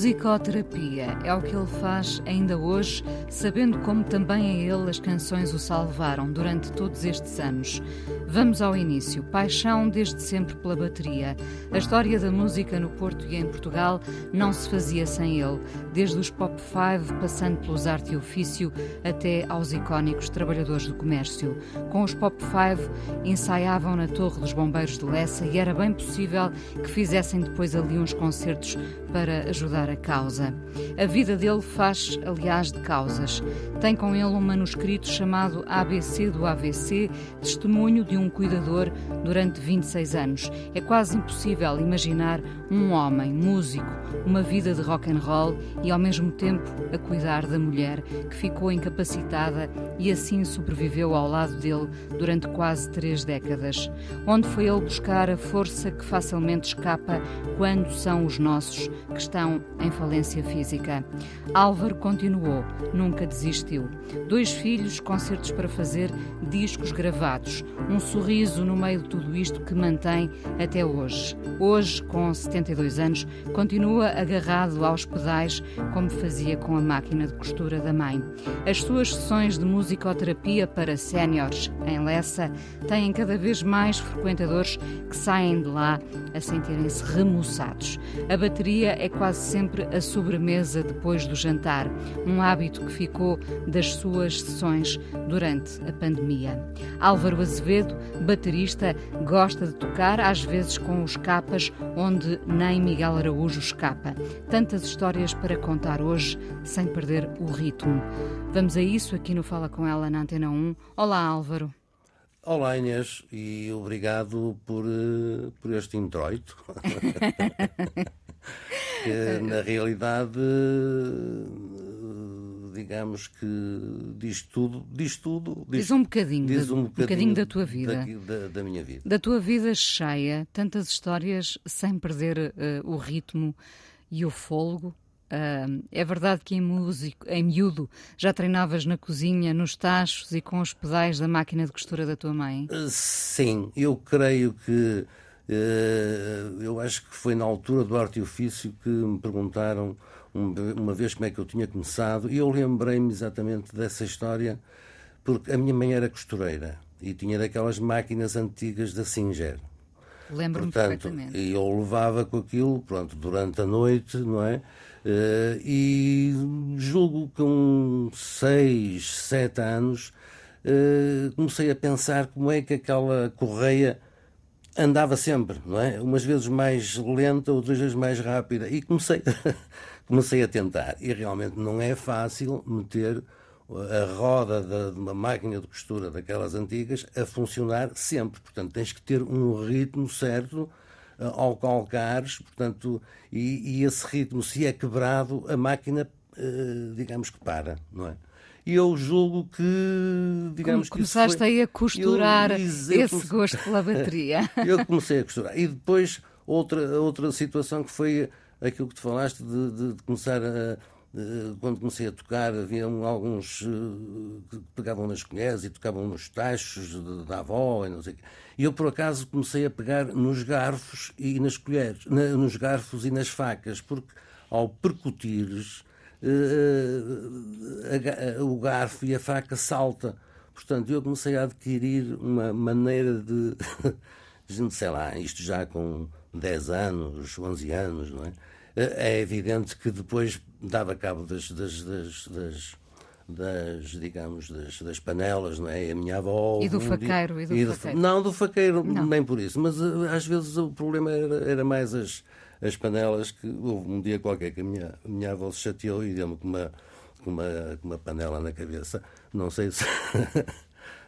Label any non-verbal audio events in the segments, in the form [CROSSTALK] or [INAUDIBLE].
Musicoterapia é o que ele faz ainda hoje, sabendo como também a ele as canções o salvaram durante todos estes anos. Vamos ao início. Paixão desde sempre pela bateria. A história da música no Porto e em Portugal não se fazia sem ele, desde os Pop Five, passando pelos Arte e Ofício, até aos icónicos Trabalhadores do Comércio. Com os Pop Five, ensaiavam na Torre dos Bombeiros de Lessa e era bem possível que fizessem depois ali uns concertos para ajudar a causa. A vida dele faz, aliás, de causas. Tem com ele um manuscrito chamado ABC do AVC, testemunho de um cuidador durante 26 anos. É quase impossível imaginar um homem, músico, uma vida de rock and roll e ao mesmo tempo a cuidar da mulher que ficou incapacitada e assim sobreviveu ao lado dele durante quase três décadas. Onde foi ele buscar a força que facilmente escapa quando são os nossos que estão em falência física? Álvaro continuou, nunca desistiu. Dois filhos, concertos para fazer, discos gravados, um sorriso no meio de tudo isto que mantém até hoje. Hoje, com 72 anos, continua agarrado aos pedais como fazia com a máquina de costura da mãe. As suas sessões de musicoterapia para séniores em Lessa têm cada vez mais frequentadores que saem de lá a sentirem-se remoçados. A bateria é quase sempre a sobremesa depois do jantar, um hábito que ficou das suas sessões durante a pandemia. Álvaro Azevedo, baterista, gosta de tocar, às vezes com os capas, onde nem Miguel Araújo escapa. Tantas histórias para contar hoje, sem perder o ritmo. Vamos a isso aqui no Fala Com Ela na Antena 1. Olá, Álvaro. Olá Inês e obrigado por, uh, por este introito. [LAUGHS] que, na realidade, digamos que diz tudo. Diz tudo. Diz, diz um, bocadinho, diz um, bocadinho, um bocadinho da tua vida. Da, da, minha vida. Da tua vida cheia, tantas histórias sem perder uh, o ritmo e o fôlego. Uh, é verdade que em, músico, em miúdo já treinavas na cozinha, nos tachos e com os pedais da máquina de costura da tua mãe? Uh, sim, eu creio que. Uh, eu acho que foi na altura do arte e ofício que me perguntaram uma vez como é que eu tinha começado e eu lembrei-me exatamente dessa história porque a minha mãe era costureira e tinha daquelas máquinas antigas da Singer. Lembro-me perfeitamente. E eu levava com aquilo, pronto, durante a noite, não é? Uh, e julgo que com 6, 7 anos uh, comecei a pensar como é que aquela correia andava sempre, não é? Umas vezes mais lenta, outras vezes mais rápida. E comecei, [LAUGHS] comecei a tentar. E realmente não é fácil meter a roda de uma máquina de costura daquelas antigas a funcionar sempre. Portanto, tens que ter um ritmo certo ao calcares, portanto, e, e, esse ritmo, se é quebrado, a máquina, eh, digamos que para, não é? E eu julgo que, digamos Como, que. Começaste aí a costurar eu, esse gosto pela bateria. [LAUGHS] eu comecei a costurar. E depois, outra, outra situação que foi aquilo que tu falaste de, de, de começar a quando comecei a tocar, havia alguns eh, que pegavam nas colheres e tocavam nos tachos da avó e não sei o quê. E eu, por acaso, comecei a pegar nos garfos e nas colheres, nos garfos e nas facas, porque ao percutires, eh, o garfo e a faca salta. Portanto, eu comecei a adquirir uma maneira de, [LAUGHS] sei lá, isto já com 10 anos, 11 anos, não é? É evidente que depois dava cabo das, das, das, das das, digamos, das, das panelas, não é? A minha avó... E do faqueiro, dia, e do, e do faqueiro. Não, do faqueiro, não. nem por isso. Mas às vezes o problema era, era mais as, as panelas, que houve um dia qualquer que a minha, a minha avó se chateou e deu-me com uma, com, uma, com uma panela na cabeça. Não sei se... [LAUGHS]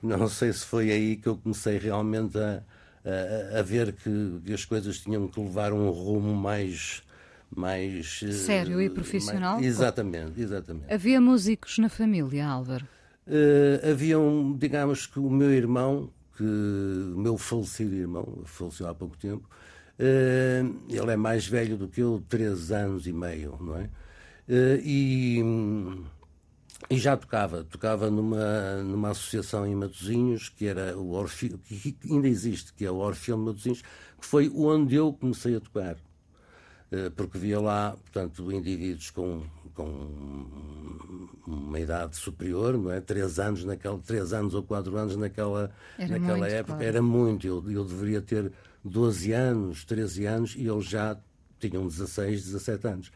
não sei se foi aí que eu comecei realmente a, a, a ver que, que, as coisas tinham que levar um rumo mais. mais Sério e profissional? Mais, exatamente, exatamente. Havia músicos na família, Álvaro? Uh, havia um, digamos que o meu irmão, que o meu falecido irmão, faleceu há pouco tempo, uh, ele é mais velho do que eu, três anos e meio, não é? Uh, e e já tocava, tocava numa, numa associação em Matosinhos, que era o Orfeu, que ainda existe, que é o Orfeu de Matosinhos, que foi onde eu comecei a tocar. Eh, porque via lá, portanto, indivíduos com, com uma idade superior, não é? Três anos, naquela, três anos ou quatro anos naquela, era naquela muito, época. Claro. Era muito. Eu, eu deveria ter 12 anos, 13 anos, e eles já tinham 16, 17 anos.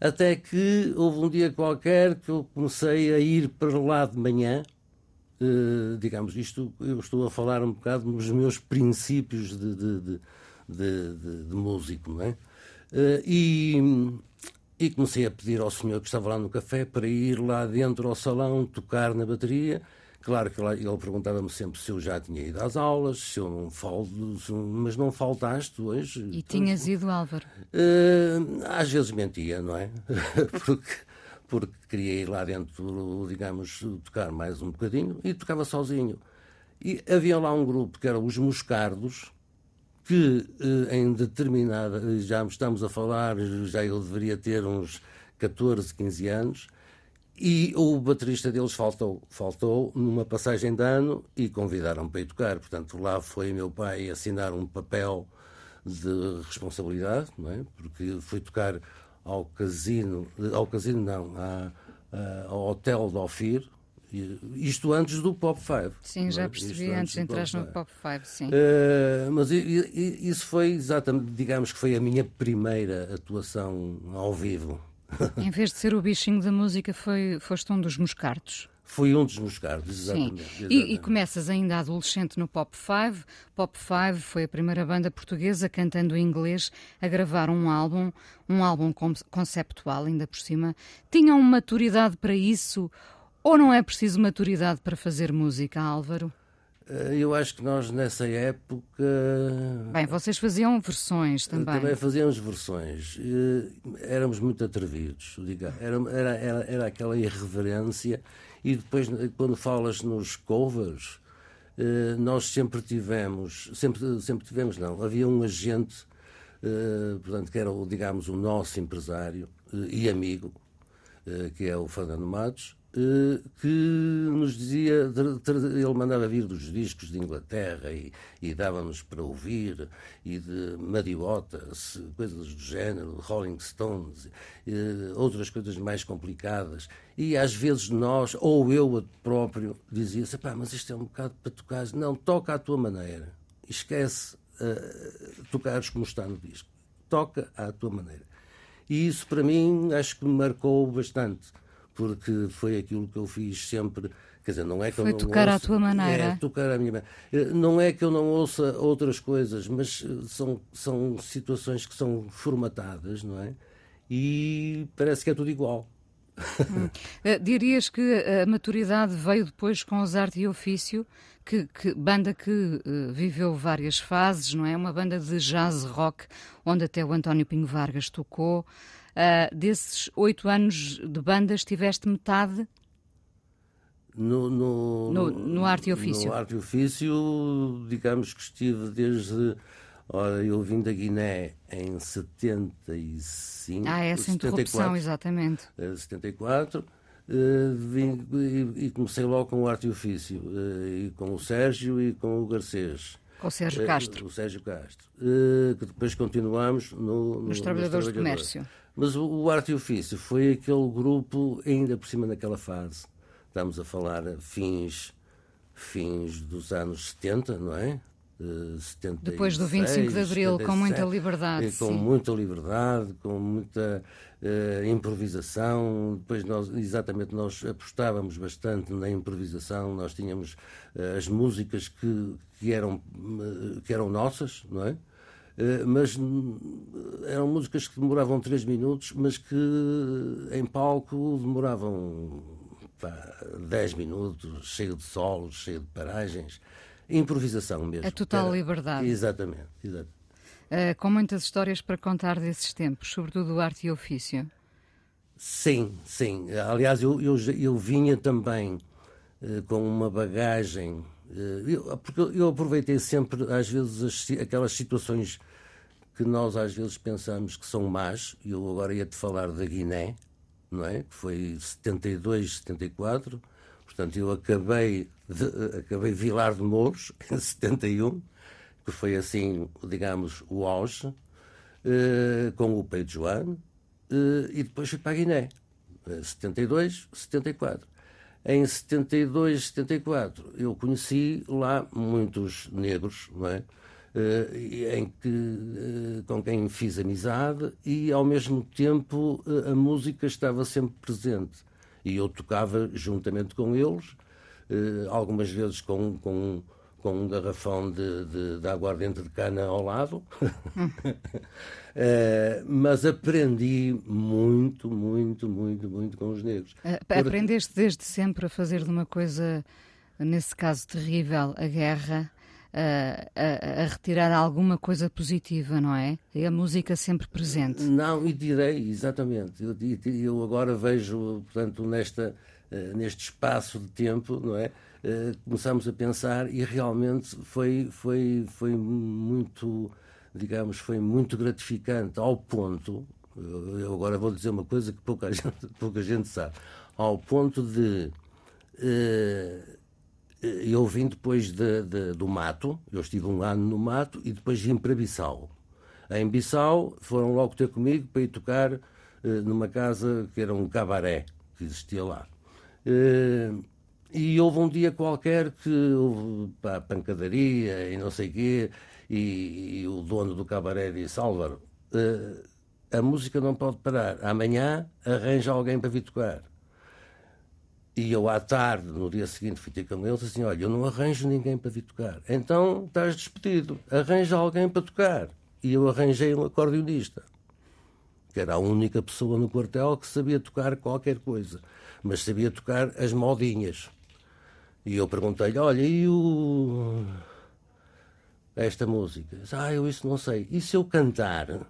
Até que houve um dia qualquer que eu comecei a ir para lá de manhã. Uh, digamos, isto eu estou a falar um bocado nos meus princípios de, de, de, de, músico, não é? Uh, e, e comecei a pedir ao senhor que estava lá no café para ir lá dentro ao salão tocar na bateria Claro que ele perguntava-me sempre se eu já tinha ido às aulas, se eu não falto, mas não faltaste hoje. E tinhas ido, Álvaro? Uh, às vezes mentia, não é? [LAUGHS] porque, porque queria ir lá dentro, digamos, tocar mais um bocadinho e tocava sozinho. E havia lá um grupo que era os Moscardos, que uh, em determinada. Já estamos a falar, já eu deveria ter uns 14, 15 anos e o baterista deles faltou, faltou numa passagem de ano e convidaram para ir tocar. Portanto, lá foi meu pai assinar um papel de responsabilidade, não é? Porque fui tocar ao casino, ao casino não, à, ao hotel de Ofir, isto antes do Pop 5. Sim, já percebi, antes, antes de entrar no Pop 5, sim. Uh, mas isso foi exatamente, digamos que foi a minha primeira atuação ao vivo. [LAUGHS] Em vez de ser o bichinho da música, foi, foste um dos moscardos. Fui um dos moscardos, exatamente. Sim. E, e, começas ainda adolescente no Pop 5. Pop 5 foi a primeira banda portuguesa cantando em inglês a gravar um álbum, um álbum conceptual, ainda por cima. Tinham maturidade para isso ou não é preciso maturidade para fazer música, Álvaro? Eh, eu acho que nós nessa época. Bem, vocês faziam versões eh, também. Também fazíamos versões. Eh, éramos muito atrevidos, diga. Era, era, era, era aquela irreverência. E depois, quando falas nos covers, nós sempre tivemos. Sempre, sempre tivemos, não. Havia um agente, portanto, que era, digamos, o nosso empresário e amigo, que é o Fernando Matos que nos dizia, ele mandava vir dos discos de Inglaterra e, e dava-nos para ouvir, e de Madiotas, coisas do género, Rolling Stones, eh, outras coisas mais complicadas. E às vezes nós, ou eu próprio, dizia-se, mas isto é um bocado para tocar. Não, toca à tua maneira. Esquece uh, tocares como está no disco. Toca à tua maneira. E isso para mim acho que me marcou bastante porque foi aquilo que eu fiz sempre. Quer dizer, não é que foi eu não tocar ouça, à tua maneira. É, tocar à minha maneira. Eh, não é que eu não ouça outras coisas, mas eh, são, são situações que são formatadas, não é? E parece que é tudo igual. Hum. Uh, dirias que a maturidade veio depois com os arte e ofício, que, que banda que uh, viveu várias fases, não é? Uma banda de jazz rock, onde até o António Pinho Vargas tocou. Uh, desses oito anos de banda, estiveste metade no, no, no, no, arte e ofício? No arte e ofício, digamos que estive desde. Ora, eu vim da Guiné em 75. Ah, essa 74, interrupção, exatamente. 74. Uh, vim, e, e, comecei logo com o arte e ofício, uh, e com o Sérgio e com o Garcês. Com o Sérgio Castro. Uh, o Sérgio Castro. que depois continuamos no, no, nos Trabalhadores do Comércio. Mas o, o Arte e Ofício foi aquele grupo, ainda por cima naquela fase, estamos a falar fins, fins dos anos 70, não é? Uh, 76, Depois do 25 de Abril, 77, com muita liberdade. Com sim. muita liberdade, com muita uh, improvisação. Depois, nós, exatamente, nós apostávamos bastante na improvisação. Nós tínhamos uh, as músicas que, que, eram, que eram nossas, não é? Eh, mas eram músicas que demoravam três minutos, mas que em palco demoravam pá, dez minutos, cheio de solos, cheio de paragens. improvisação mesmo. A total Era- liberdade. Exatamente, exatamente. Uh, com muitas histórias para contar desses tempos, sobretudo do arte e ofício. Sim, sim. Aliás, eu, eu, eu vinha também eh, com uma bagagem. Eh, porque eu, aproveitei sempre, às vezes, as aquelas situações que nós às vezes pensamos que são más. e Eu agora ia-te falar da Guiné, não é? Que foi 72, 74. Portanto, eu acabei, de, acabei Vilar de Mouros, [LAUGHS] em 71, que foi assim, digamos, o auge, eh, com o Peito Joano, eh, e depois fui para a Guiné, eh, 72, 74. Em 72, 74, eu conheci lá muitos negros, não é? Eh, em que, eh, com quem fiz amizade e, ao mesmo tempo, eh, a música estava sempre presente. E eu tocava juntamente com eles, algumas vezes com, com, com um garrafão de, de, de aguardente de cana ao lado. [LAUGHS] Eh, mas aprendi muito, muito, muito, muito com os negros. Uh, Porque- Aprendeste desde sempre a fazer de uma coisa, nesse caso terrível, a guerra, uh, a, a retirar alguma coisa positiva, não é? E a música sempre presente. Não, e direi, exatamente. Eu, eu agora vejo, portanto, nesta, eh, neste espaço de tempo, não é? Eh, Começamos a pensar e realmente foi, foi, foi muito, digamos, foi muito gratificante ao ponto, eu agora vou dizer uma coisa que pouca [LAUGHS] gente, pouca gente sabe, ao ponto de eh, eu vim depois de- de- do mato, eu estive um ano no mato e depois vim para Bissau. Em Bissau foram logo ter comigo para ir tocar eh, numa casa que era um cabaré que existia lá. E houve um dia qualquer que houve pá, pancadaria e não sei o quê, e, e o dono do cabaré disse: Álvaro, eh, a música não pode parar, amanhã arranja alguém para vir tocar. E eu à tarde, no dia seguinte, fui ter com eles assim: olha, eu não arranjo ninguém para vir tocar. Então estás despedido, arranja alguém para tocar. E eu arranjei um acordeonista, que era a única pessoa no quartel que sabia tocar qualquer coisa, mas sabia tocar as modinhas. E eu perguntei-lhe: olha, e o. Esta música? Ah, eu isso não sei. E se eu cantar?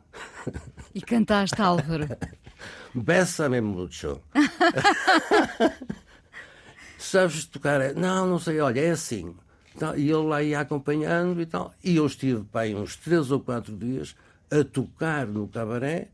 E cantaste, Álvaro. [LAUGHS] Bésame mucho. [LAUGHS] Sabes tocar? Não, não sei, olha, é assim. Então, E ele lá ia acompanhando e tal. E eu estive aí uns três ou quatro dias a tocar no cabaré,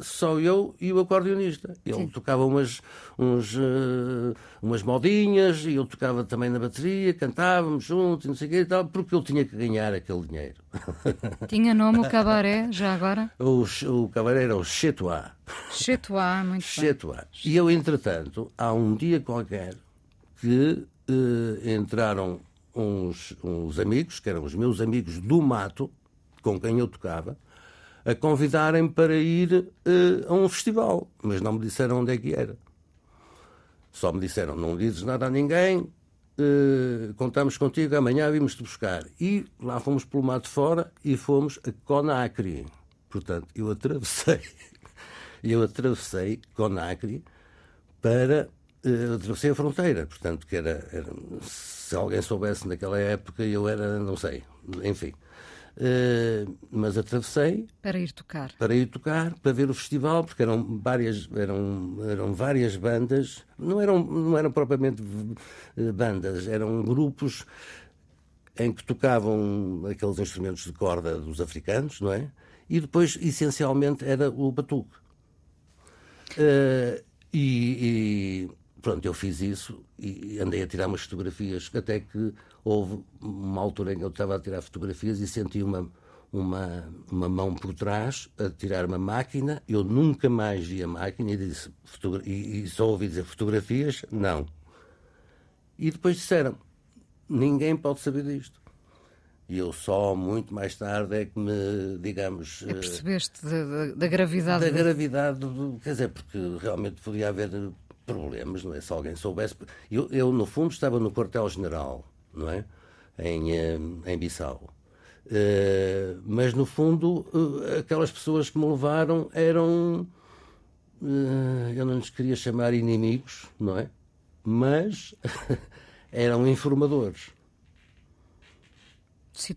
só eu e o acordeonista. Ele tocava umas, uns, eh, umas modinhas e eu tocava também na bateria, cantávamos juntos e não sei o quê e tal, porque eu tinha que ganhar aquele dinheiro. [LAUGHS] Tinha nome o cabaré, já agora? o, o cabaré era o Chetois. Chetois, muito bem. Chetois. E eu, entretanto, há um dia qualquer que eh, entraram uns, uns amigos, que eram os meus amigos do mato, com quem eu tocava, a convidarem para ir eh, a um festival, mas não me disseram onde é que era. Só me disseram: não dizes nada a ninguém, eh, contamos contigo, amanhã vimos-te buscar. E lá fomos pelo mato fora e fomos a Conacri. Portanto, eu atravessei, [LAUGHS] eu atravessei Conacri para. eh, atravessei a fronteira, portanto, que era, era- Se alguém soubesse naquela época, eu era, não sei, enfim. Eh, mas atravessei Para ir tocar. para ir tocar, para ver o festival, porque eram várias, eram, eram várias bandas, não eram, não eram propriamente eh, bandas, eram grupos em que tocavam aqueles instrumentos de corda dos africanos, não é? E depois, essencialmente, era o batuque. Eh, e, e, pronto, eu fiz isso e andei a tirar umas fotografias, até que houve uma altura em que eu estava a tirar fotografias e senti uma, uma, uma mão por trás a tirar uma máquina. Eu nunca mais vi a máquina e, disse, "Fotogra- e, e só ouvi dizer fotografias? Não. E depois disseram: ninguém pode saber disto. E eu só muito mais tarde é que me, digamos. eh, Percebeste da, da- da gravidade da do- gravidade, do, quer dizer, porque realmente podia haver problemas, não é? Se alguém soubesse. Eu, eu no fundo, estava no quartel-general, não é? Em, eh, em Bissau. Eh, mas, no fundo, eh, aquelas pessoas que me levaram eram. eu não lhes queria chamar inimigos, não é? Mas [LAUGHS] eram informadores.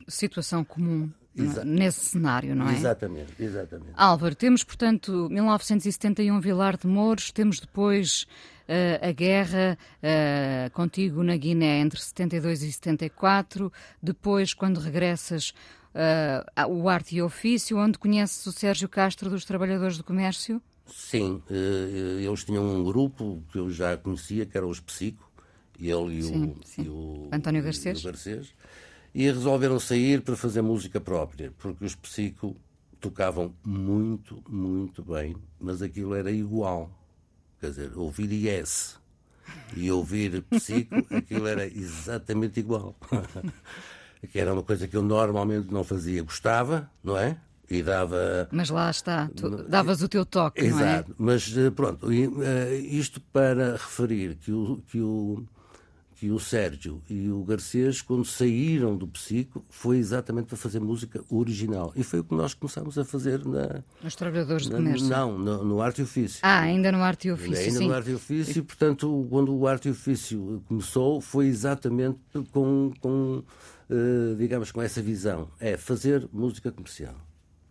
situação comum Exa nesse cenário, não é? Exatamente, exatamente. Álvaro, temos, portanto, 1971 Vilar de Mouros, temos depois uh, a guerra uh, contigo na Guiné entre 72 e 74, depois, quando regressas, uh, o Arte e Ofício, onde conheces o Sérgio Castro dos Trabalhadores do Comércio? Sim, eles tinham um grupo que eu já conhecia, que era os Psico, ele e, sim, o, sim. e o António Garcês. E, Garcês, e resolveram sair para fazer música própria, porque os Psico tocavam muito, muito bem, mas aquilo era igual. Quer dizer, ouvir Yes e ouvir Psico, [LAUGHS] aquilo era exatamente igual. [LAUGHS] que era uma coisa que eu normalmente não fazia. Gostava, não é? E dava. Mas lá está, tu davas o teu toque, Exato. não é? Mas eh, pronto, eh, isto para referir que o, que o, que o Sérgio e o Garcês, quando saíram do Psico, foi exatamente para fazer música original. E foi o que nós começámos a fazer na. Os Trabalhadores na, do Comércio? Não, no, no, Arte e Ofício. Ah, ainda no Arte e Ofício. Ainda sim. no Arte e Ofício, portanto, quando o Arte e Ofício começou, foi exatamente com, com uh, digamos, com essa visão: é fazer música comercial.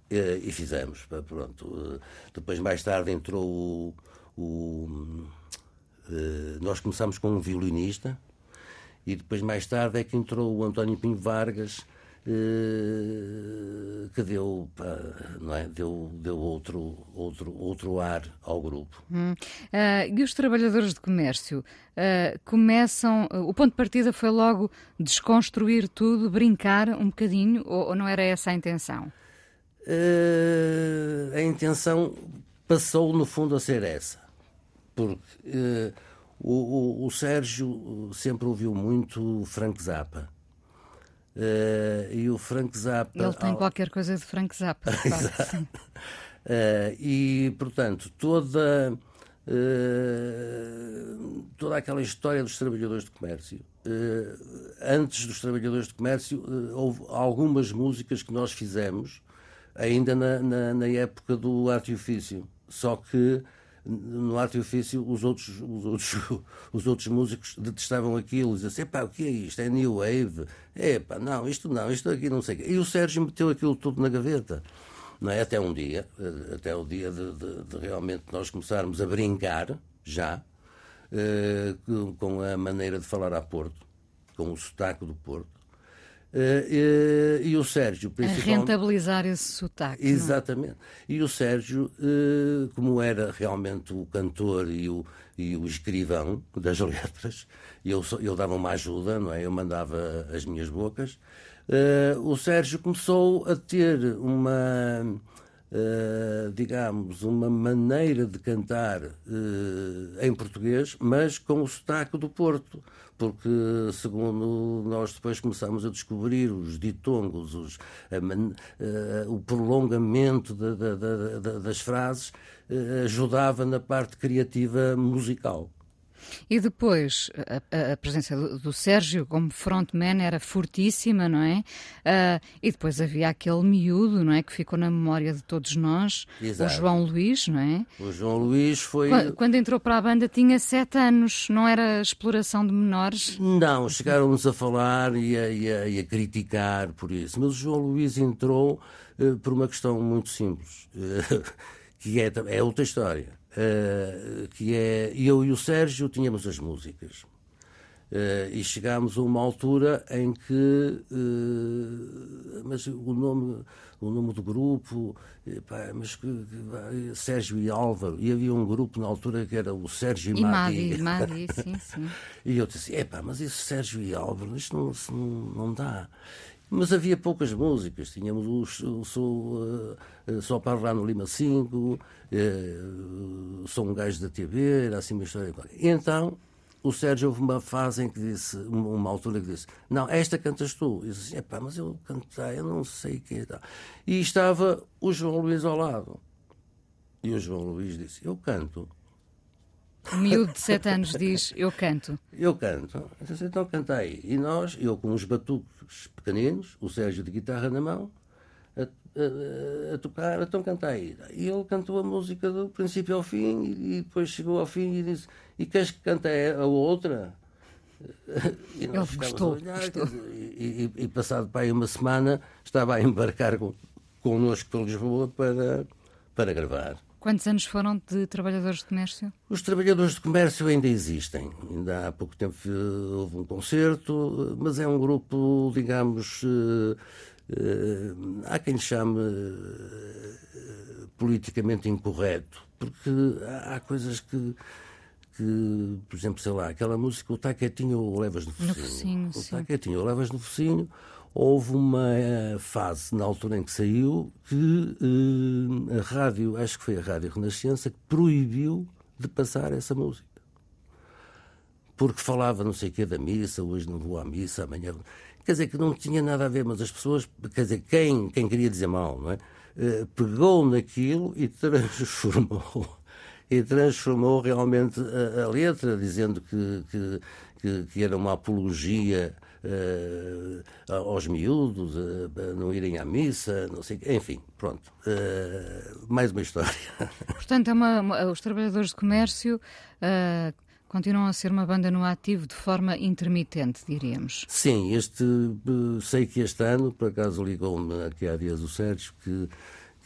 Uh, e fizemos, pronto. Uh, depois, mais tarde, entrou o. o nós começámos com um violinista e depois, mais tarde, é que entrou o António Pinho Vargas, eh, que deu, não é? deu, deu outro, outro, outro ar ao grupo. Hum. Uh, e os trabalhadores de comércio uh, começam. Uh, o ponto de partida foi logo desconstruir tudo, brincar um bocadinho, ou, ou não era essa a intenção? a intenção passou, no fundo, a ser essa. Porque o, o, o, Sérgio sempre ouviu muito Frank Zappa. Uh, e o Frank Zappa. Ele tem ao... qualquer coisa de Frank Zappa. [LAUGHS] Exato. Uh, e, portanto, toda. Uh, toda aquela história dos trabalhadores de comércio. antes dos trabalhadores de comércio, houve algumas músicas que nós fizemos, ainda na, na, na época do arte e ofício. Só que no arte e ofício os outros, os outros, [LAUGHS] os outros músicos detestavam aquilo, diziam assim, o que é isto? É New Wave? É pá, não, isto não, isto aqui não sei o quê. E o Sérgio meteu aquilo tudo na gaveta. Não é? Até um dia, eh, até o dia de, de, de realmente nós começarmos a brincar, já, eh, com a maneira de falar a Porto, com o sotaque do Porto, Uh, e o Sérgio, principalmente. A rentabilizar esse sotaque. É? Exatamente. E o Sérgio, uh, como era realmente o cantor e o, e o escrivão das [LAUGHS] letras, eu, eu dava uma ajuda, não é? Eu mandava as minhas bocas. Uh, o Sérgio começou a ter uma. Digamos, uma maneira de cantar em português, mas com o sotaque do Porto porque, segundo nós depois começamos a descobrir, os ditongos, os, uh, o prolongamento de, de, de, das frases uh, ajudava na parte criativa musical. E depois, a, a presença do, do, Sérgio como frontman era fortíssima, não é? Uh, e depois havia aquele miúdo, não é? Que ficou na memória de todos nós, Exato. o João Luís, não é? O João Luís foi. Quando, quando, entrou para a banda tinha sete anos, não era exploração de menores? Não, chegaram-nos a falar e a, e, a, e a, criticar por isso. Mas o João Luís entrou uh, por uma questão muito simples, uh, [LAUGHS] que é, é outra história uh, que é eu e o Sérgio tínhamos as músicas. Uh, e chegámos a uma altura em que uh, mas o nome o nome do grupo pá, mas Sérgio e Álvaro e havia um grupo na altura que era o Sérgio e, e Madi, Madi sim, sim. e eu disse epá, mas esse Sérgio e Álvaro isto não, não, não dá mas havia poucas músicas. Tínhamos o, Sou, Só para lá no Lima 5, uh, Sou um gajo da TV, era assim uma história. Então, o Sérgio houve uma fase em que disse, uma altura que disse, não, esta cantas tu. E disse, epá, mas eu cantei, eu não sei que é. E estava o João Luís ao lado. E o João Luís disse, eu canto. O miúdo de 7 anos diz: Eu canto. Eu canto. Então canta aí. E nós, eu com uns batuques pequeninos, o Sérgio de guitarra na mão, a, a, a, tocar, então canta aí. E ele cantou a música do princípio ao fim e, depois chegou ao fim e disse: E queres que cante a outra? E ele gostou. Olhar, gostou. Dizer, e, e, passado para aí uma semana estava a embarcar com, connosco para Lisboa para, para gravar. Quantos anos foram de trabalhadores de comércio? Os trabalhadores de comércio ainda existem. Ainda há pouco tempo houve um concerto, mas é um grupo, digamos, uh, uh, há quem chame politicamente incorreto, porque há, coisas que que, por exemplo, sei lá, aquela música, o Quietinho ou Levas no Focinho. No focinho o Quietinho ou Levas no Focinho. Houve uma eh, fase, na altura em que saiu, que eh, a rádio, acho que foi a Rádio Renascença, que proibiu de passar essa música. Porque falava não sei o quê da missa, hoje não vou à missa, amanhã. Quer dizer, que não tinha nada a ver, mas as pessoas, quer dizer, quem, quem queria dizer mal, não é? Eh, pegou naquilo e transformou [LAUGHS] e transformou realmente a, a letra, dizendo que, que, que, que, era uma apologia uh, aos miúdos, uh, não irem à missa, não sei, enfim, pronto. Uh, mais uma história. [LAUGHS] Portanto, é uma, uma, os trabalhadores de comércio continuam a ser uma banda no ativo de forma intermitente, diríamos. Sim, este, sei que este ano, por acaso ligou-me aqui há dias o Sérgio, que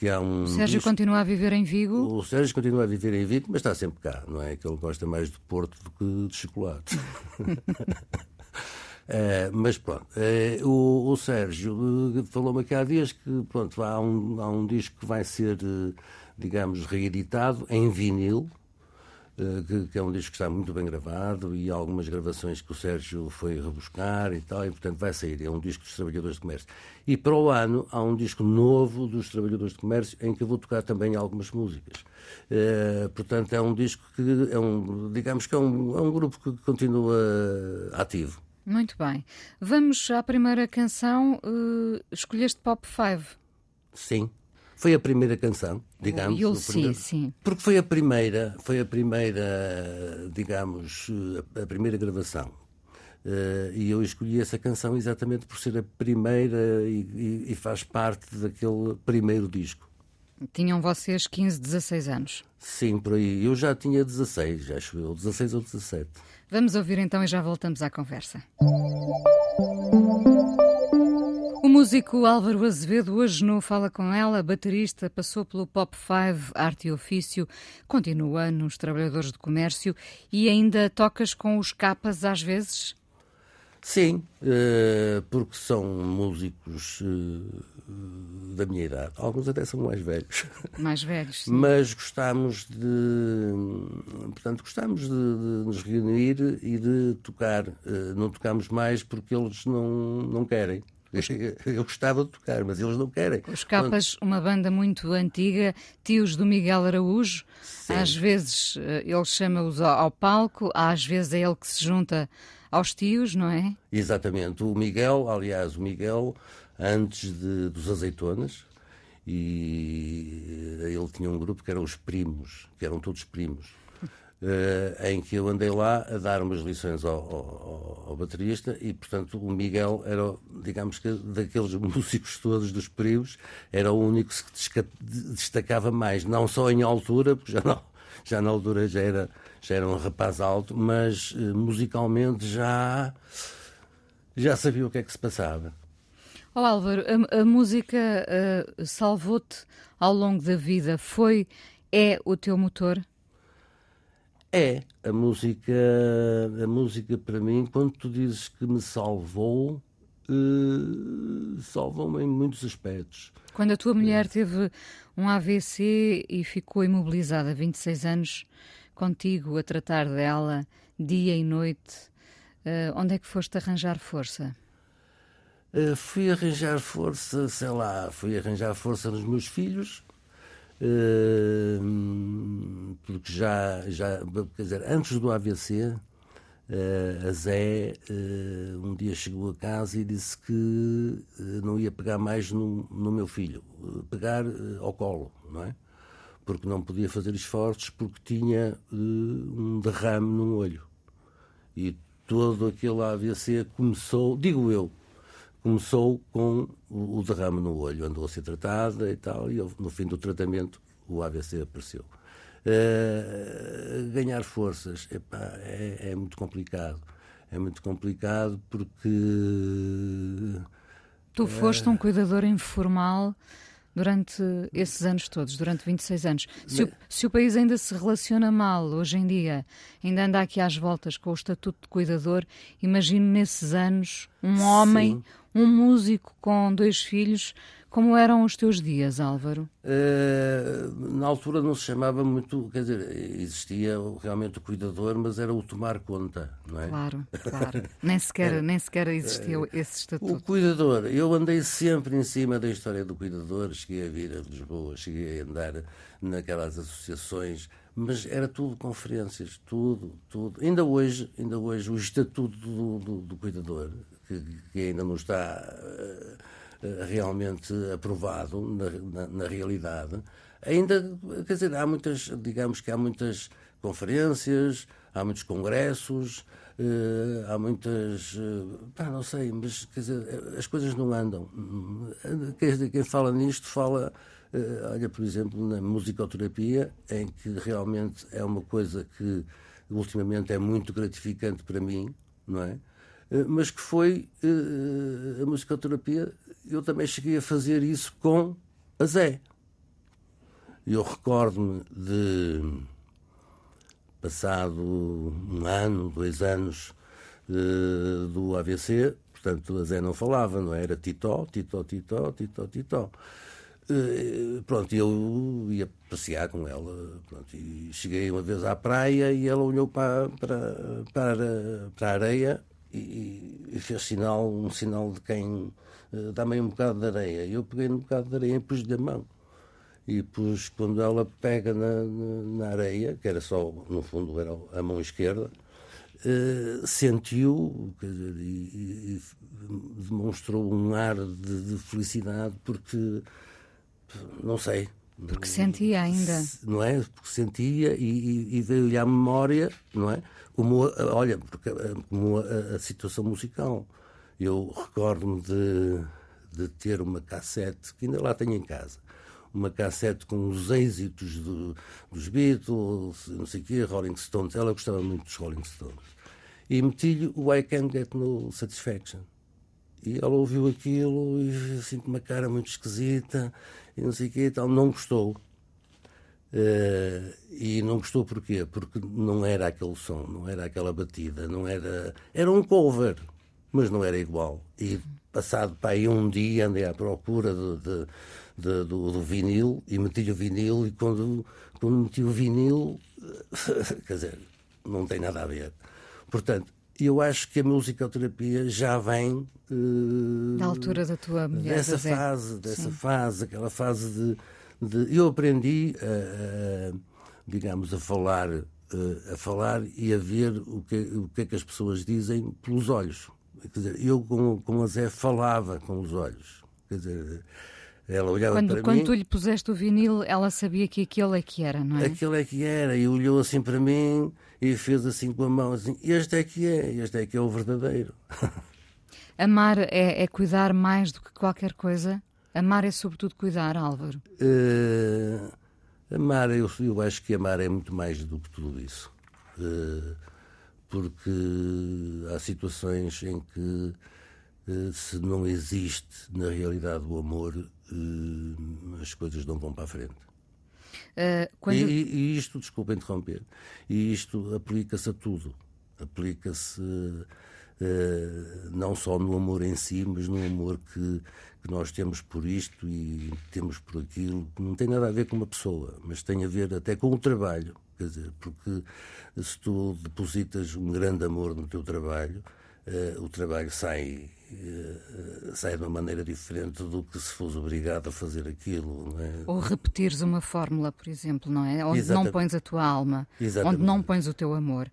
que há um. O Sérgio disco... continua a viver em Vigo? O Sérgio continua a viver em Vigo, mas está sempre cá, não é? Que ele gosta mais de Porto do que de chocolate. [LAUGHS] é, mas pronto, é, o, o, Sérgio eh, falou-me aqui há dias que pronto, há um, há um disco que vai ser, digamos, reeditado em vinil, que, que, é um disco que está muito bem gravado e algumas gravações que o Sérgio foi rebuscar e tal, e portanto vai sair. É um disco dos Trabalhadores de Comércio. E para o ano há um disco novo dos Trabalhadores de Comércio em que eu vou tocar também algumas músicas. Uh, portanto, é um disco que é um, digamos que é um, é um grupo que continua ativo. Muito bem. Vamos à primeira canção. Uh, escolheste Pop 5. Sim. Foi a primeira canção, digamos. Eu sim, sim. Porque foi a primeira, foi a primeira, digamos, a primeira gravação. Uh, e eu escolhi essa canção exatamente por ser a primeira e, e, e, faz parte daquele primeiro disco. Tinham vocês 15, 16 anos? Sim, por aí. Eu já tinha 16, acho eu, 16 ou 17. Vamos ouvir então e já voltamos à conversa músico Álvaro Azevedo hoje no Fala Com Ela, baterista, passou pelo Pop 5, arte e ofício, continua nos Trabalhadores de Comércio e ainda tocas com os capas às vezes? Sim, eh, porque são músicos eh, da minha idade. Alguns até são mais velhos. [LAUGHS] Mais velhos. Sim. Mas gostamos de. Portanto, gostamos de, de, nos reunir e de tocar. Eh, não tocamos mais porque eles não, não querem. [LAUGHS] Eu gostava de tocar, mas eles não querem. Os Capas, uma banda muito antiga, tios do Miguel Araújo. Sim. Às vezes ele chama-os ao palco, às vezes é ele que se junta aos tios, não é? Exatamente. O Miguel, aliás, o Miguel, antes de, dos Azeitonas, e ele tinha um grupo que eram os primos, que eram todos primos uh, [LAUGHS] em que eu andei lá a dar umas lições ao, ao, ao, baterista e, portanto, o Miguel era, digamos que, daqueles [LAUGHS] músicos todos dos primos, era o único que se destacava mais, não só em altura, porque já, não, já na altura já era, já era um rapaz alto, mas uh, musicalmente já, já sabia o que é que se passava. Oh Álvaro, a, a música uh, salvou-te ao longo da vida, foi, é o teu motor? É, a música, a música para mim, quando tu dizes que me salvou, uh, salvou-me em muitos aspectos. Quando a tua mulher teve um AVC e ficou imobilizada 26 anos contigo a tratar dela dia e noite, uh, onde é que foste arranjar força? Uh, fui arranjar força, sei lá, fui arranjar força nos meus filhos, porque já, já, quer dizer, antes do AVC, Uh, a Zé uh, um dia chegou a casa e disse que uh, não ia pegar mais no, no meu filho, pegar ao colo, não é? Porque não podia fazer esforços porque tinha um derrame no olho. E todo aquele AVC começou, digo eu, começou com o, derrame no olho, andou a ser tratada e tal, e no fim do tratamento o AVC apareceu. Uh, ganhar forças epá, é, é, muito complicado. é muito complicado porque. Tu foste um cuidador informal durante esses anos todos, durante 26 anos. Se o, se o, país ainda se relaciona mal hoje em dia, ainda anda aqui às voltas com o estatuto de cuidador, imagino nesses anos um homem, Sim. um músico com dois filhos como eram os teus dias, Álvaro? Uh, na altura não se chamava muito, quer dizer, existia realmente o cuidador, mas era o tomar conta, não é? Claro, claro. nem, sequer, [LAUGHS] nem sequer existia esse estatuto. O cuidador, eu andei sempre em cima da história do cuidador, cheguei a vir a Lisboa, cheguei a andar naquelas associações, mas era tudo conferências, tudo, tudo. Ainda hoje, ainda hoje o estatuto do, do, do cuidador, que, que, ainda não está. Uh, realmente aprovado na, na, na, realidade. Ainda, quer dizer, há muitas, digamos que há muitas conferências, há muitos congressos, uh, há muitas, uh, pá, não sei, mas quer dizer, as coisas não andam. Quem, quem fala nisto fala, olha, por exemplo, na musicoterapia, em que realmente é uma coisa que ultimamente é muito gratificante para mim, não é? Mas que foi a musicoterapia eu também cheguei a fazer isso com a Zé. Eu recordo-me de, passado um ano, dois anos uh, do AVC, portanto a Zé não falava, não era titó, titó, titó, titó, titó. Pronto, eu ia passear com ela pronto, e cheguei uma vez à praia e ela olhou para, para, para, para a areia e, fez sinal, um sinal de quem eh, dá-me um bocado de areia. Eu peguei um bocado de areia e pus-lhe a mão. E pus, quando ela pega na, na, na, areia, que era só, no fundo, era a mão esquerda, uh, sentiu dizer, e, e, demonstrou um ar de, de felicidade, porque, não sei, porque sentia ainda. Não é? Porque sentia e, e veio-lhe à memória, não é? Como, olha, porque, como a, a situação musical. Eu recordo-me de, de ter uma cassete, que ainda lá tenho em casa, uma cassete com os êxitos do, dos Beatles, não sei o quê, Rolling Stones. Ela gostava muito dos Rolling Stones. E meti-lhe o I Can Get No Satisfaction. E ela ouviu aquilo e assim com uma cara muito esquisita e não sei o quê e tal. Não gostou. Uh, e não gostou porquê? Porque não era aquele som, não era aquela batida, não era. Era um cover mas não era igual. E passado para aí um dia andei à procura de, de, de, do, do, vinil e meti o vinil e quando, quando meti o vinil, [LAUGHS] quer dizer, não tem nada a ver. Portanto, eu acho que a musicoterapia já vem uh, da altura da tua mulher. Dessa fase, dessa Sim. fase, aquela fase de, de eu aprendi a, a, digamos, a falar, a falar e a ver o que, o que é que as pessoas dizem pelos olhos. Quer dizer, eu com, com a Zé falava com os olhos. Quer dizer, ela olhava quando, para quando mim. Quando tu lhe puseste o vinil, ela sabia que aquele é que era, não é? Aquele é que era. E olhou assim para mim e fez assim com a mão assim: Este é que é, este é que é o verdadeiro. [LAUGHS] Amar é, é cuidar mais do que qualquer coisa? Amar é sobretudo cuidar, Álvaro? Uh, amar, eu, eu acho que amar é muito mais do que tudo isso. Uh, porque há situações em que eh, se não existe na realidade o amor, as coisas não vão para a frente. Uh, quando... e, e, isto, desculpa interromper, e isto aplica-se a tudo. Aplica-se uh, não só no amor em si, mas no amor que, que nós temos por isto e temos por aquilo, que não tem nada a ver com uma pessoa, mas tem a ver até com o trabalho. Quer dizer, porque se tu depositas um grande amor no teu trabalho, uh, o trabalho sai, sai de uma maneira diferente do que se fosse obrigado a fazer aquilo. É? Ou repetires uma fórmula, por exemplo, não é? Onde Exatamente. não pões a tua alma, Exatamente. onde não pões o teu amor.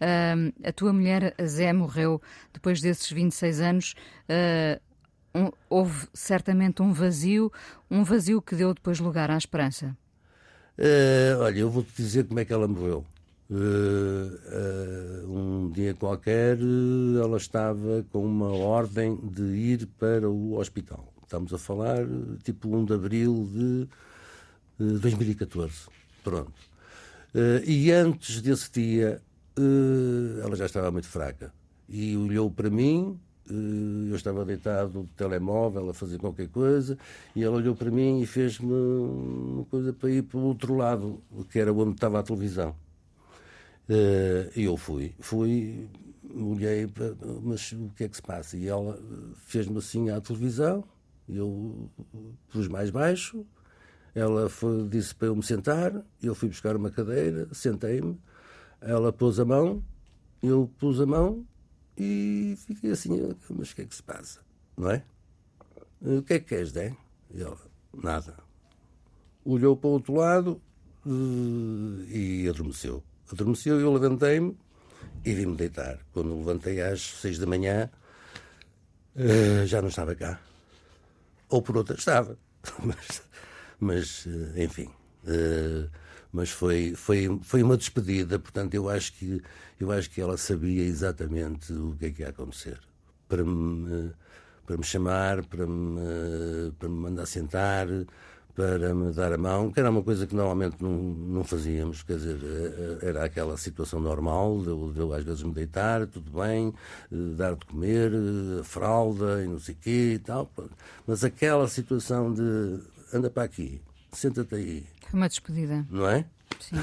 Uh, a tua mulher, a Zé, morreu depois desses 26 anos. Um, houve certamente um vazio, um vazio que deu depois lugar à esperança. Uh, olha, eu vou-te dizer como é que ela morreu. Uh, uh, um dia qualquer ela estava com uma ordem de ir para o hospital. Estamos a falar tipo 1 de abril de 2014. Pronto. e antes desse dia ela já estava muito fraca. e olhou para mim. Eu estava deitado no telemóvel a fazer qualquer coisa e ela olhou para mim e fez-me uma coisa para ir para o outro lado, que era onde estava a televisão. Eh, E eu fui, fui, olhei, mas o que é que se passa? E ela fez-me assim à televisão, eu pus mais baixo, ela foi, disse para eu me sentar, eu fui buscar uma cadeira, sentei-me, ela pôs a mão, eu pus a mão e fiquei assim, mas o que é que se passa? Não é? O que é que queres, Dé? E ela, nada. Olhou para o outro lado eh, e adormeceu. Adormeceu e eu levantei-me e vim-me deitar. Quando levantei às seis da manhã, eh, já não estava cá. Ou por outra, estava. [LAUGHS] Mas, mas eh, enfim. eh, mas foi, foi, foi uma despedida, portanto, eu acho, que, eu acho que ela sabia exatamente o que é que ia acontecer. Para me, para me chamar, para me, para me mandar sentar, para me dar a mão, que era uma coisa que normalmente não, não fazíamos, quer dizer, eh, era aquela situação normal, de eu, de eu às vezes me deitar, tudo bem, eh, dar de comer, eh, a fralda e não sei o quê e tal, mas aquela situação de anda para aqui, senta-te aí, Foi uma despedida. não é? Sim.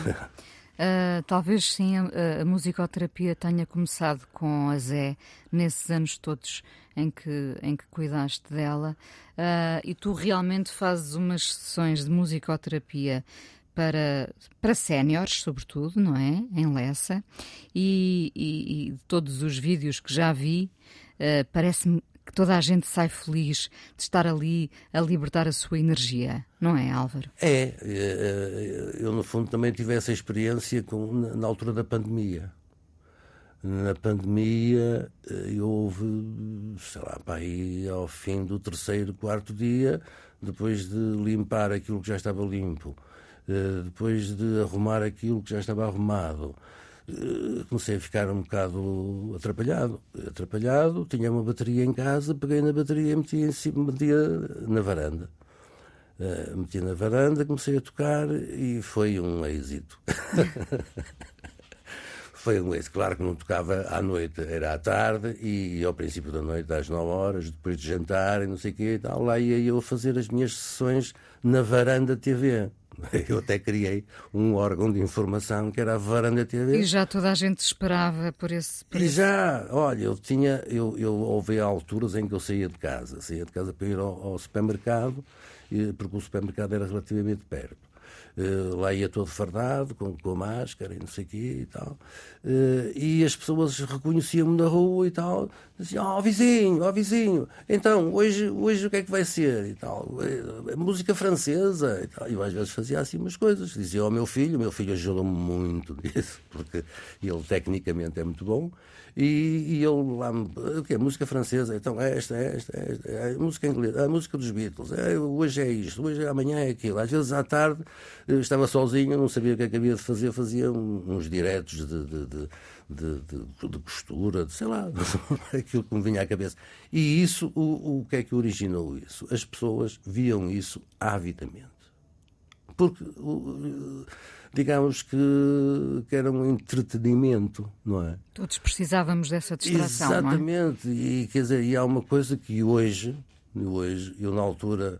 Ah, talvez sim a, a musicoterapia tenha começado com a Zé nesses anos todos em que, em que cuidaste dela Ah, e tu realmente fazes umas sessões de musicoterapia para, para séniores, sobretudo, não é? Em Lessa e, e, e todos os vídeos que já vi, ah, parece-me que toda a gente sai feliz de estar ali a libertar a sua energia, não é, Álvaro? É, eh, eu no fundo também tive essa experiência com, na altura da pandemia. Na pandemia, eh, houve, sei lá, para aí ao fim do terceiro, quarto dia, depois de limpar aquilo que já estava limpo, eh, depois de arrumar aquilo que já estava arrumado, eh, comecei a ficar um bocado atrapalhado. Atrapalhado, tinha uma bateria em casa, peguei na bateria e meti em cima, metia na varanda. Meti na varanda, comecei a tocar e foi um êxito. [LAUGHS] foi um. Claro que não tocava à noite, era à tarde e, ao princípio da noite, às 9 horas, depois de jantar e não sei o quê e tal, lá ia eu fazer as minhas sessões na varanda TV. [LAUGHS] Eu até criei um órgão de informação que era a Varanda TV. E já toda a gente esperava por esse. Por E esse... já, olha, eu tinha, eu, eu houve alturas em que eu saía de casa, saía de casa para ir ao, ao supermercado, e- porque o supermercado era relativamente perto. Eh, lá ia todo fardado, com, com máscara e não sei o quê e tal. Eh, e as pessoas reconheciam-me na rua e tal. Diziam, ó vizinho, ó vizinho, então, hoje, hoje o que é que vai ser? E tal. Eh, música francesa e tal. Eu às vezes fazia assim umas coisas. Dizia ao meu filho, o meu filho ajudou-me muito [LAUGHS] nisso, porque ele tecnicamente é muito bom. E, e ele lá, o que é? Música francesa, então é esta, é esta, é esta, é a música inglesa, a música dos Beatles, é, hoje é isto, hoje amanhã é aquilo. Às vezes à tarde eu estava sozinho, não sabia o que é que havia de fazer, fazia uns diretos de, de, de, de, de- de costura, de, sei lá, [LAUGHS] aquilo que me vinha à cabeça. E isso, o, o que é que originou isso? As pessoas viam isso avidamente porque o- digamos que, que era um entretenimento, não é? Todos precisávamos dessa distração, é? Exatamente, e quer dizer, e há uma coisa que hoje, hoje eu na altura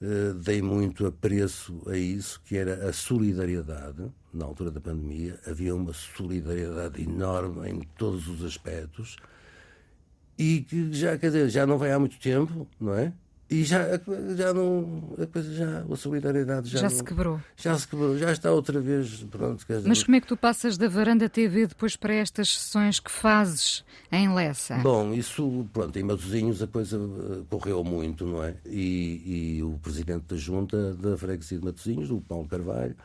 eh, dei muito apreço a isso, que era a solidariedade. Na altura da pandemia havia uma solidariedade enorme em todos os aspectos e que já, quer dizer, já não vai há muito tempo, não é? E já, já não. A coisa já. A solidariedade já. Já não- se quebrou. Já se quebrou, já está outra vez. Pronto, dizer, Mas como é que tu passas da varanda TV depois para estas sessões que fazes em Lessa? Bom, isso, pronto, em Matosinhos a coisa eh, correu muito, não é? E, e o presidente da junta da freguesia de Matosinhos, o Paulo Carvalho,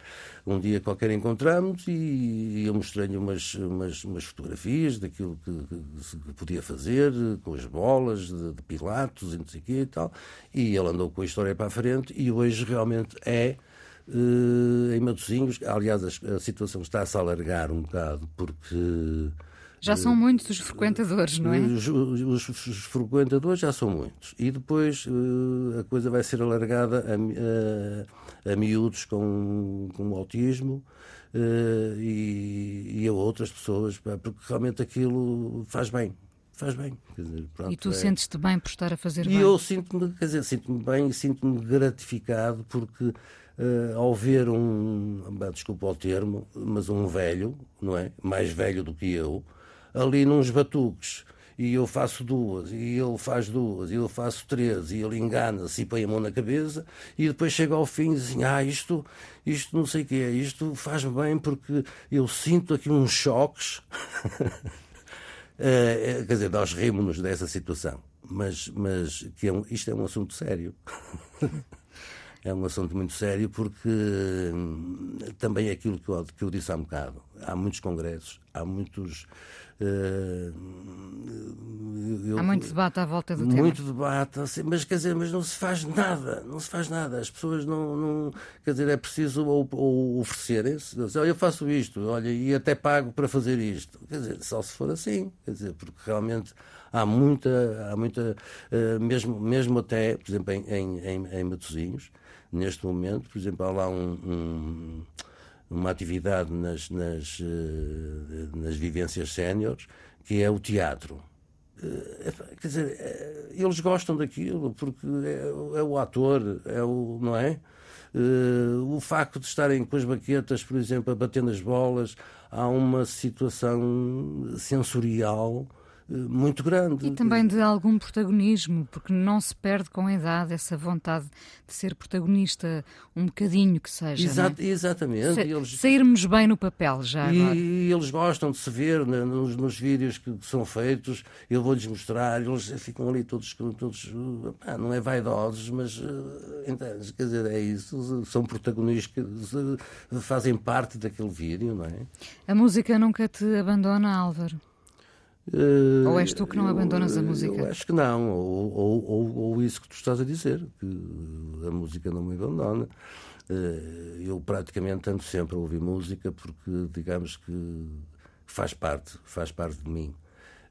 um dia qualquer encontramos e eu mostrei-lhe umas, umas, umas fotografias daquilo que, que se podia fazer, com as bolas de, de Pilatos e não sei o quê e tal, e ele andou com a história para a frente e hoje realmente é eh, em Matosinhos, aliás a, situação está-se a alargar um bocado porque Já são muitos os frequentadores, não é? os, os- os frequentadores já são muitos. E depois eh, a coisa vai ser alargada a, a, a miúdos com, com autismo eh, e, e a outras pessoas, porque realmente aquilo faz bem. Faz bem. Dizer, pronto, e tu é... sentes-te bem por estar a fazer e bem? E eu sinto-me, quer dizer, sinto-me bem e sinto-me gratificado porque uh, ao ver um, desculpa o termo, mas um velho, não é? Mais velho do que eu, ali nos batuques e eu faço duas, e ele faz duas, e eu faço três, e ele engana-se e põe a mão na cabeça, e depois chega ao fim e diz assim, ah, isto, isto não sei o que é, isto faz-me bem porque eu sinto aqui uns choques. [LAUGHS] é, quer dizer, nós rimos-nos dessa situação, mas, mas que é um, isto é um assunto sério. [LAUGHS] é um assunto muito sério porque hum, também é aquilo que eu, que eu disse há um bocado. Há muitos congressos, há muitos Uh, eu, Há muito debate à volta do muito tema. Muito debate, assim, mas quer dizer, mas não se faz nada, não se faz nada. As pessoas não, não quer dizer, é preciso ou, ou oferecerem-se, eu faço isto, olha, e até pago para fazer isto. Quer dizer, só se for assim, quer dizer, porque realmente há muita, há muita, uh, mesmo, mesmo até, por exemplo, em, em, em, em Matosinhos, neste momento, por exemplo, há lá um, um uma atividade nas, nas, eh, nas vivências séniores, que é o teatro. Eh, quer dizer, eh, eles gostam daquilo porque é, é o ator, é o, não é? o facto de estarem com as baquetas, por exemplo, a bater nas bolas, há uma situação sensorial muito grande. E também de algum protagonismo, porque não se perde com a idade essa vontade de ser protagonista, um bocadinho que seja. Exato, é? Exatamente. Sa eles... Sairmos bem no papel já. E, agora. e eles gostam de se ver né, nos, nos, vídeos que, que, são feitos, eu vou-lhes mostrar, eles ficam ali todos, todos ah, não é vaidosos, mas então, quer dizer, é isso, são protagonistas, fazem parte daquele vídeo, não é? A música nunca te abandona, Álvaro? Uh, ou és tu que não abandonas eu, a música? Eu acho que não, ou, ou, ou, ou, isso que tu estás a dizer, que a música não me abandona. Uh, eu praticamente ando sempre a ouvir música porque, digamos que faz parte, faz parte de mim.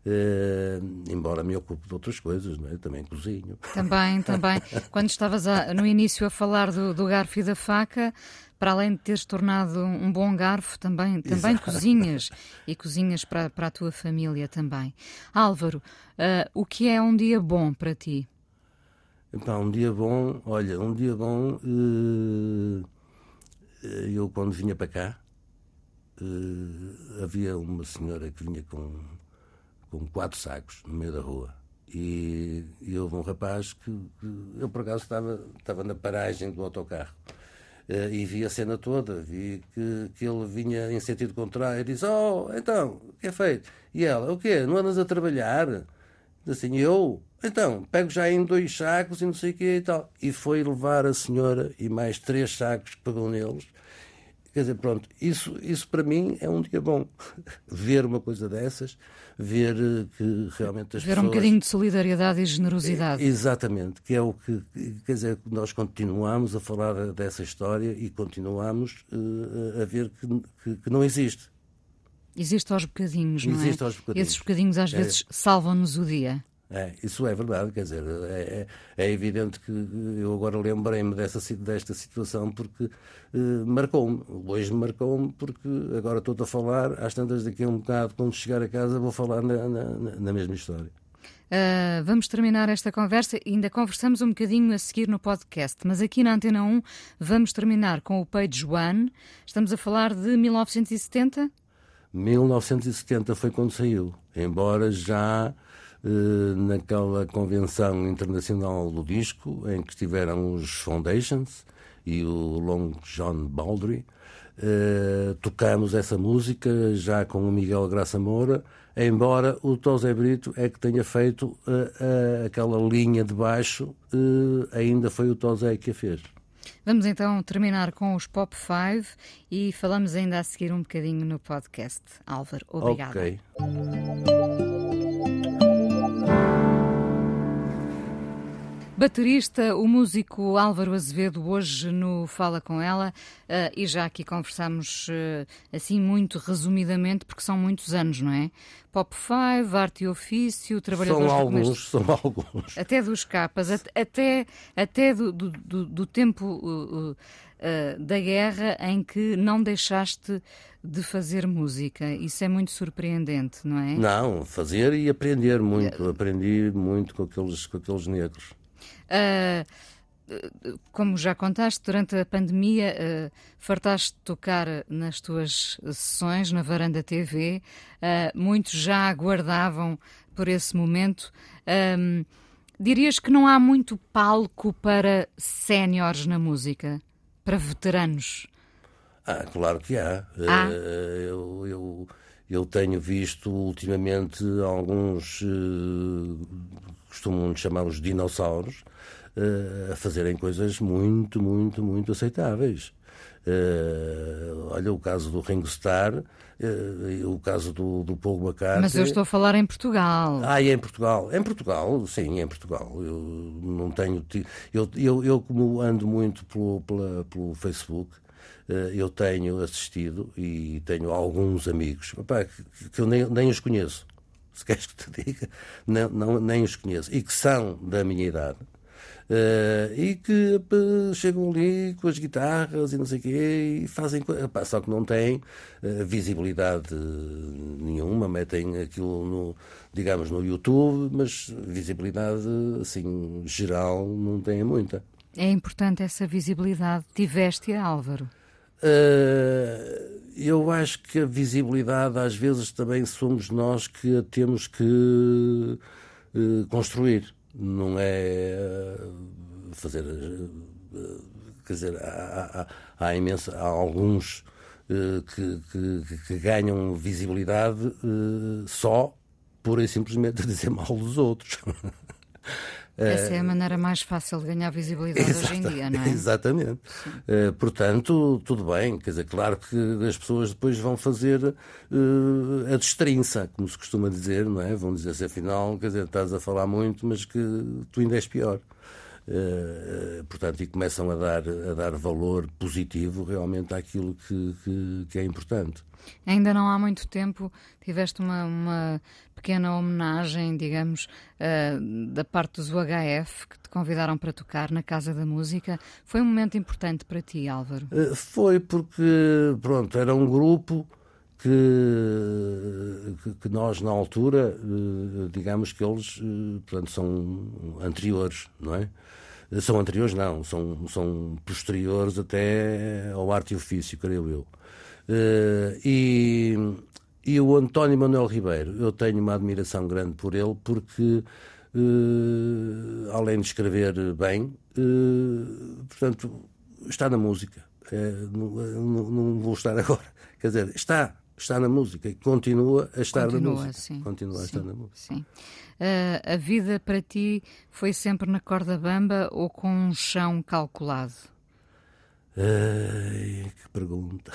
Uh, embora me ocupe de outras coisas, não é? também cozinho. Também, também. [LAUGHS] Quando estavas a, no início a falar do, do garfo e da faca, para além de teres tornado um bom garfo, também, também cozinhas e cozinhas para, para a tua família também. Álvaro, uh, o que é um dia bom para ti? Então, um dia bom, olha, um dia bom, uh, eu quando vinha para cá, uh, havia uma senhora que vinha com, com quatro sacos no meio da rua. E, e houve um rapaz que, que eu por acaso estava, estava na paragem do autocarro e vi a cena toda, vi que, que ele vinha em sentido contrário e disse: Oh, então, o que é feito? E ela: O quê? Não andas a trabalhar? Assim, eu? Então, pego já em dois sacos e não sei o quê e tal. E foi levar a senhora e mais três sacos que pagou neles Quer dizer, pronto, isso, isso para mim é um dia bom. [LAUGHS] ver uma coisa dessas, ver eh, que realmente as ver pessoas... Ver um bocadinho de solidariedade e generosidade. É, exatamente, que é o que, quer dizer, nós continuamos a falar dessa história e continuamos uh, a ver que, que, que, não existe. Existe aos bocadinhos, não existe é? Aos bocadinhos. Esses bocadinhos às é. vezes salvam-nos o dia. É, isso é verdade, quer dizer, é, é, é evidente que eu agora lembrei-me dessa, desta situação porque uh, marcou-me, hoje marcou-me porque agora estou a falar, às tantas daqui a um bocado, quando chegar a casa, vou falar na, na, na mesma história. Uh, vamos terminar esta conversa. Ainda conversamos um bocadinho a seguir no podcast, mas aqui na Antena 1 vamos terminar com o Page One. Estamos a falar de 1970? 1970 foi quando saiu, embora já eh, naquela convenção internacional do disco, em que estiveram os Foundations e o Long John Baldry. Uh, tocamos essa música já com o Miguel Graça Moura, embora o Tosé Brito é que tenha feito uh, uh, aquela linha de baixo, ainda foi o Tosé que a fez. Vamos então terminar com os Pop 5 e falamos ainda a seguir um bocadinho no podcast. Álvaro, obrigado. Ok. Baterista, o músico Álvaro Azevedo, hoje no Fala Com Ela, uh, e já aqui conversamos uh, assim muito resumidamente, porque são muitos anos, não é? Pop 5, arte e ofício, trabalhadores São alguns, são alguns. Até dos capas, até, até do, do, do, do tempo uh, da guerra em que não deixaste de fazer música. Isso é muito surpreendente, não é? Não, fazer e aprender muito. Aprendi muito com aqueles, com aqueles negros. Uh, como já contaste, durante a pandemia uh, fartaste de tocar nas tuas sessões na Varanda TV. Uh, muitos já aguardavam por esse momento. Um, dirias que não há muito palco para séniores na música, para veteranos? Ah, claro que há. Ah. Eu, eu, eu, tenho visto ultimamente alguns, costumam chamar os dinossauros, a fazerem coisas muito, muito, muito aceitáveis. Uh, olha o caso do Ringo Starr, uh, o caso do, do Paul McCartney. Mas eu estou a falar em Portugal. Ah, e em Portugal. Em Portugal, sim, em Portugal. Eu não tenho. Eu, eu, eu como ando muito pelo, pela, pelo Facebook, uh, eu tenho assistido e tenho alguns amigos opa, que, que, eu nem, nem os conheço. Se queres que te diga, não, não, nem os conheço. E que são da minha idade Uh, e que chegam ali com as guitarras e não sei o quê e fazem Epá, só que não têm uh, visibilidade nenhuma, metem aquilo no, digamos, no YouTube, mas visibilidade assim geral não têm muita. É importante essa visibilidade. Tiveste-a, Álvaro? Uh, eu acho que a visibilidade às vezes também somos nós que a temos que uh, construir não é eh, fazer. Eh, quer dizer, há, há, há, imensa, há alguns que, que, que, ganham visibilidade só e simplesmente [LAUGHS] dizer mal dos outros. Essa é a maneira mais fácil de ganhar visibilidade hoje em dia, não é? [LAUGHS] Exatamente. Uh, portanto, tudo bem. Quer dizer, claro que as pessoas depois vão fazer uh, a destrinça, como se costuma dizer, não é? Vão dizer-se, afinal, quer dizer, estás a falar muito, mas que tu ainda és pior. Uh, portanto, e começam a dar, a dar valor positivo realmente àquilo que, que, que, é importante. Ainda não há muito tempo tiveste uma, uma pequena homenagem, digamos, uh, da parte dos UHF que te convidaram para tocar na Casa da Música. Foi um momento importante para ti, Álvaro? Uh, foi porque, pronto, era um grupo que, que, nós na altura, digamos que eles, portanto, são anteriores, não é? São anteriores, não, são, são posteriores até ao arte e ofício, creio eu. Uh, e, e o António Manuel Ribeiro, eu tenho uma admiração grande por ele, porque, uh, além de escrever bem, uh, portanto, está na música. Não, não, não, vou estar agora. [LAUGHS] Quer dizer, está, está na música e continua a estar continua, na música. Sim, continua sim, a estar na música. Sim. Uh, a vida para ti foi sempre na corda bamba ou com um chão calculado? Que pergunta.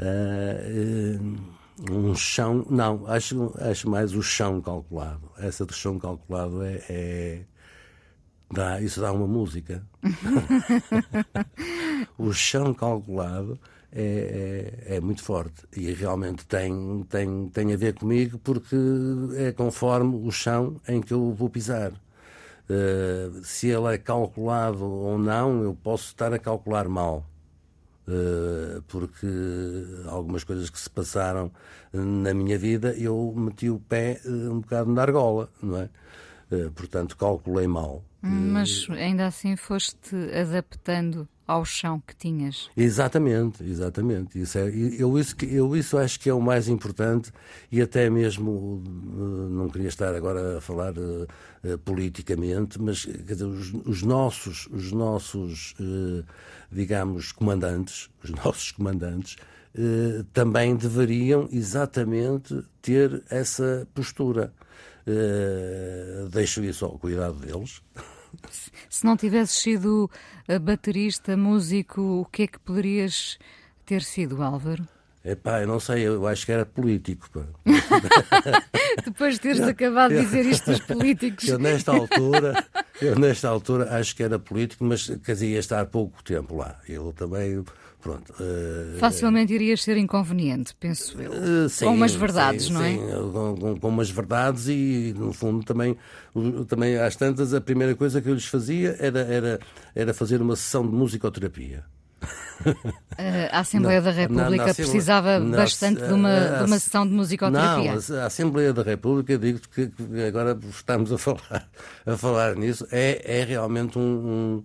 Uh, [LAUGHS] um chão, não, acho, acho mais o chão calculado. Essa do chão calculado é, é dá, isso dá uma música. [LAUGHS] o chão calculado é, é, é, muito forte e realmente tem, tem, tem a ver comigo porque é conforme o chão em que eu vou pisar. Uh, se ele é calculado ou não, eu posso estar a calcular mal. Uh, porque algumas coisas que se passaram na minha vida eu meti o pé uh, um bocado na argola, não é? portanto, calculei mal. Mas ainda assim foste adaptando ao chão que tinhas. Exatamente, exatamente. Isso é, eu, isso, eu isso acho que é o mais importante e até mesmo eh, não queria estar agora a falar uh, uh, politicamente, mas dizer, os, os nossos, os nossos uh, digamos, comandantes, os [LAUGHS] nossos comandantes, também deveriam exatamente ter essa postura. deixo isso ao cuidado deles. [LAUGHS] Se não tivesses sido baterista, músico, o que é que poderias ter sido, Álvaro? Epá, eu não sei, eu acho que era político. [LAUGHS] Depois de teres acabado de dizer isto dos [LAUGHS] políticos. Eu, nesta altura, [LAUGHS] eu, nesta altura, acho que era político, mas quer dizer, ia estar pouco tempo lá. Eu também. Pronto. Uh, Facilmente irias ser inconveniente, penso eu. Uh, sim, com umas verdades, sim, não é? Sim, com, com, com, umas verdades e, no fundo, também, também às tantas, a primeira coisa que eu lhes fazia era, era, era fazer uma sessão de musicoterapia. A [LAUGHS] Assembleia da República na, precisava bastante de, uma, de uma sessão de musicoterapia. Não, a Assembleia da República, digo que, que agora estamos a [LAUGHS] falar, a falar nisso, é, é realmente um, um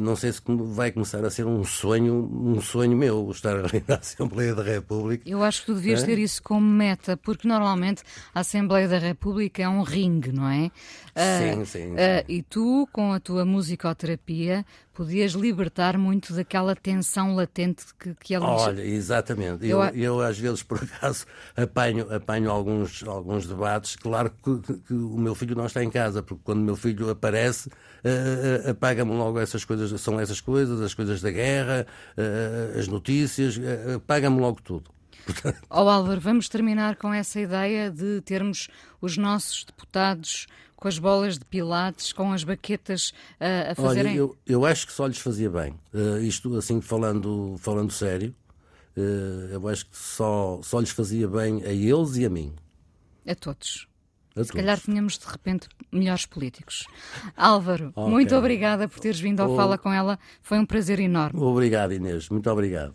não sei se vai começar a ser um sonho, um sonho meu, estar ali na Assembleia da República. Eu acho que tu devias é? ter isso como meta, porque normalmente a Assembleia da República é um ringue, não é? Uh, sim, sim. sim. Uh, e tu, com a tua musicoterapia, podias libertar muito daquela tensão latente que, que ali... Olha, exatamente. Eu, eu, eu, às vezes, por [LAUGHS] acaso, apanho, apanho alguns, alguns debates. Claro que, que, que o meu filho não está em casa, porque quando o meu filho aparece, uh, apaga-me logo essas coisas. São essas coisas, as coisas da guerra, uh, as notícias, uh, apaga-me logo tudo. [LAUGHS] Ó oh, Álvaro, vamos terminar com essa ideia de termos os nossos deputados com as bolas de pilates, com as baquetas uh, a fazerem... Olha, eu, eu acho que só lhes fazia bem. Uh, isto, assim, falando, falando sério, uh, eu acho que só, só lhes fazia bem a eles e a mim. A todos. A Se todos. calhar tínhamos de repente melhores políticos. [LAUGHS] Álvaro, okay. muito obrigada por teres vindo ao Fala com ela. Foi um prazer enorme. Obrigado, Inês. Muito obrigado